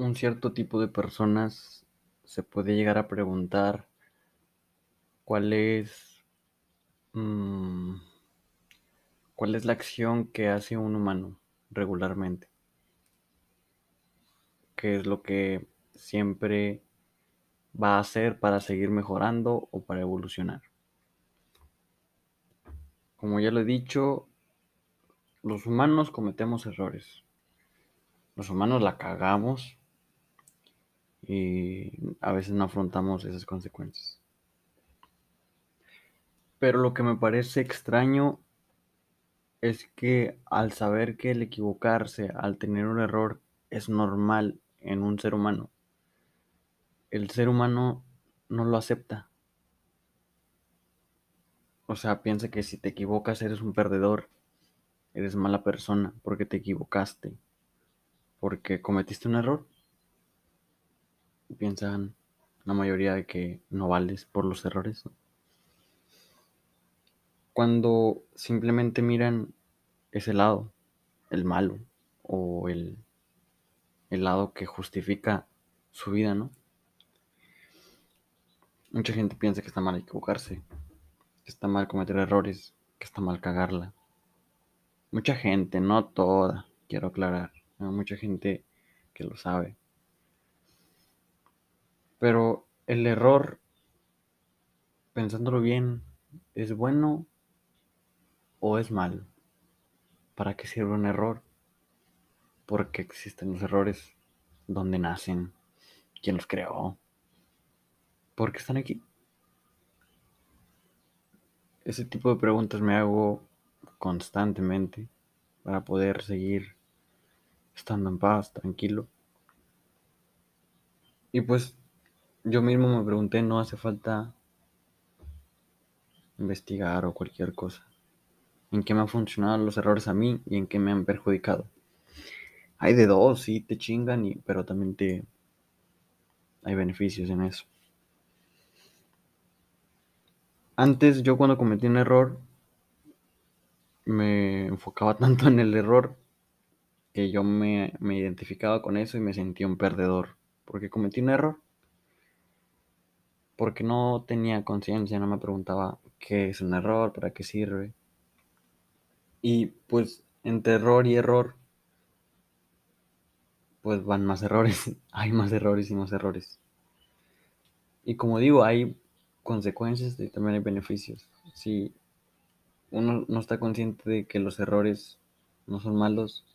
un cierto tipo de personas se puede llegar a preguntar cuál es mm, cuál es la acción que hace un humano regularmente qué es lo que siempre va a hacer para seguir mejorando o para evolucionar. Como ya lo he dicho los humanos cometemos errores los humanos la cagamos y a veces no afrontamos esas consecuencias. Pero lo que me parece extraño es que al saber que el equivocarse, al tener un error, es normal en un ser humano, el ser humano no lo acepta. O sea, piensa que si te equivocas eres un perdedor, eres mala persona porque te equivocaste, porque cometiste un error piensan la mayoría de que no vales por los errores. Cuando simplemente miran ese lado, el malo, o el, el lado que justifica su vida, ¿no? Mucha gente piensa que está mal equivocarse, que está mal cometer errores, que está mal cagarla. Mucha gente, no toda, quiero aclarar, mucha gente que lo sabe. Pero el error, pensándolo bien, ¿es bueno o es malo? ¿Para qué sirve un error? ¿Por qué existen los errores? ¿Dónde nacen? ¿Quién los creó? ¿Por qué están aquí? Ese tipo de preguntas me hago constantemente para poder seguir estando en paz, tranquilo. Y pues yo mismo me pregunté, no hace falta investigar o cualquier cosa. ¿En qué me han funcionado los errores a mí y en qué me han perjudicado? Hay de dos, sí, te chingan, y, pero también te... Hay beneficios en eso. Antes yo cuando cometí un error me enfocaba tanto en el error que yo me, me identificaba con eso y me sentía un perdedor. Porque cometí un error porque no tenía conciencia, no me preguntaba qué es un error, para qué sirve. Y pues entre error y error, pues van más errores, hay más errores y más errores. Y como digo, hay consecuencias y también hay beneficios. Si uno no está consciente de que los errores no son malos,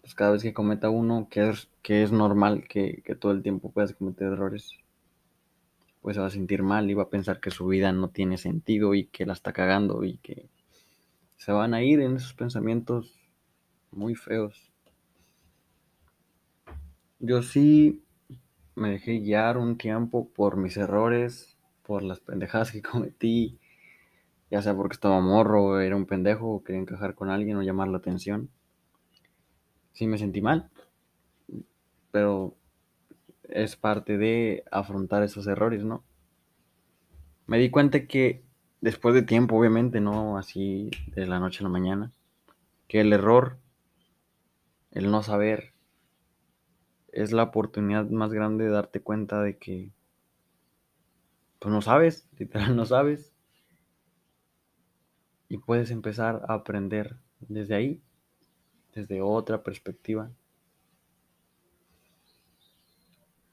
pues cada vez que cometa uno, que es, que es normal que, que todo el tiempo puedas cometer errores, pues se va a sentir mal y va a pensar que su vida no tiene sentido y que la está cagando y que se van a ir en esos pensamientos muy feos. Yo sí me dejé guiar un tiempo por mis errores, por las pendejadas que cometí, ya sea porque estaba morro, era un pendejo, o quería encajar con alguien o llamar la atención. Sí me sentí mal, pero es parte de afrontar esos errores, ¿no? Me di cuenta que después de tiempo, obviamente, no así de la noche a la mañana, que el error, el no saber, es la oportunidad más grande de darte cuenta de que, pues no sabes, literal no sabes, y puedes empezar a aprender desde ahí, desde otra perspectiva.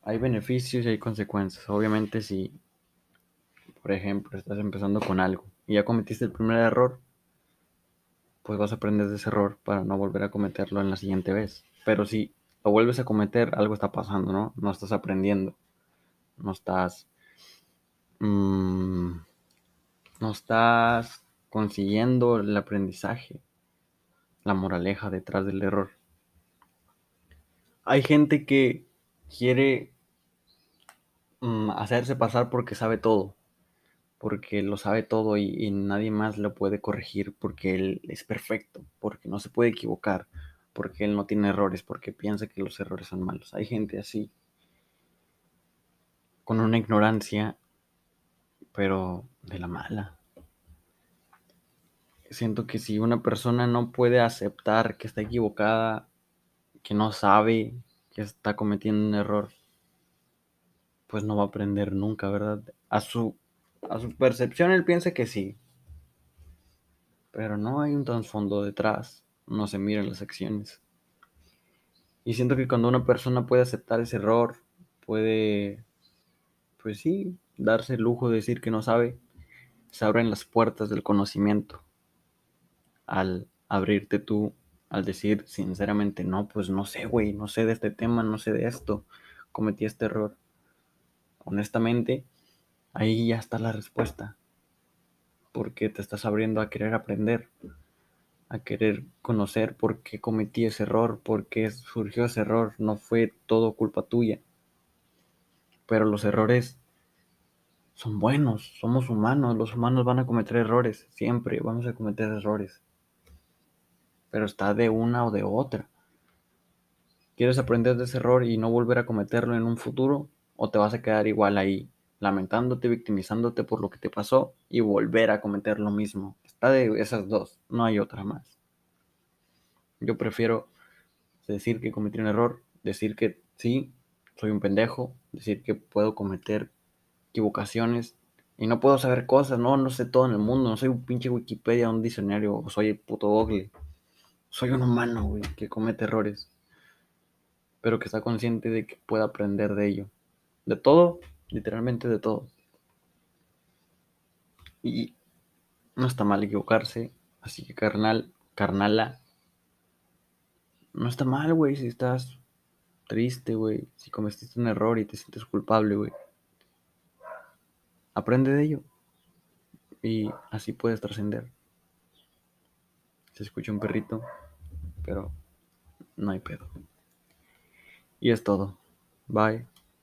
Hay beneficios y hay consecuencias. Obviamente si, por ejemplo, estás empezando con algo y ya cometiste el primer error, pues vas a aprender de ese error para no volver a cometerlo en la siguiente vez. Pero si lo vuelves a cometer, algo está pasando, ¿no? No estás aprendiendo. No estás... Mmm, no estás consiguiendo el aprendizaje, la moraleja detrás del error. Hay gente que quiere Mm, hacerse pasar porque sabe todo, porque lo sabe todo y, nadie más lo puede corregir porque él es perfecto, porque no se puede equivocar, porque él no tiene errores, porque piensa que los errores son malos. Hay gente así, con una ignorancia, pero de la mala. Siento que si una persona no puede aceptar que está equivocada, que no sabe, que está cometiendo un error, pues no va a aprender nunca, ¿verdad? A su, a su percepción él piensa que sí, pero no hay un trasfondo detrás, no se miran las acciones. Y siento que cuando una persona puede aceptar ese error, puede, pues sí, darse el lujo de decir que no sabe, se abren las puertas del conocimiento. Al abrirte tú, al decir sinceramente, no, pues no sé, güey, no sé de este tema, no sé de esto, cometí este error. Honestamente, ahí ya está la respuesta. Porque te estás abriendo a querer aprender, a querer conocer por qué cometí ese error, por qué surgió ese error, no fue todo culpa tuya. Pero los errores son buenos, somos humanos, los humanos van a cometer errores, siempre vamos a cometer errores. Pero está de una o de otra. ¿Quieres aprender de ese error y no volver a cometerlo en un futuro? ¿O te vas a quedar igual ahí, lamentándote, victimizándote por lo que te pasó y volver a cometer lo mismo? Está de esas dos, no hay otra más. Yo prefiero decir que cometí un error, decir que sí, soy un pendejo, decir que puedo cometer equivocaciones y no puedo saber cosas, no, no sé todo en el mundo, no soy un pinche Wikipedia, un diccionario, soy el puto Google. Soy un humano, güey, que comete errores, pero que está consciente de que puede aprender de ello. De todo, literalmente de todo. Y no está mal equivocarse, así que carnal, carnala, no está mal, güey, si estás triste, güey, si cometiste un error y te sientes culpable, güey aprende de ello y así puedes trascender. Se escucha un perrito, pero no hay pedo. Y es todo. Bye.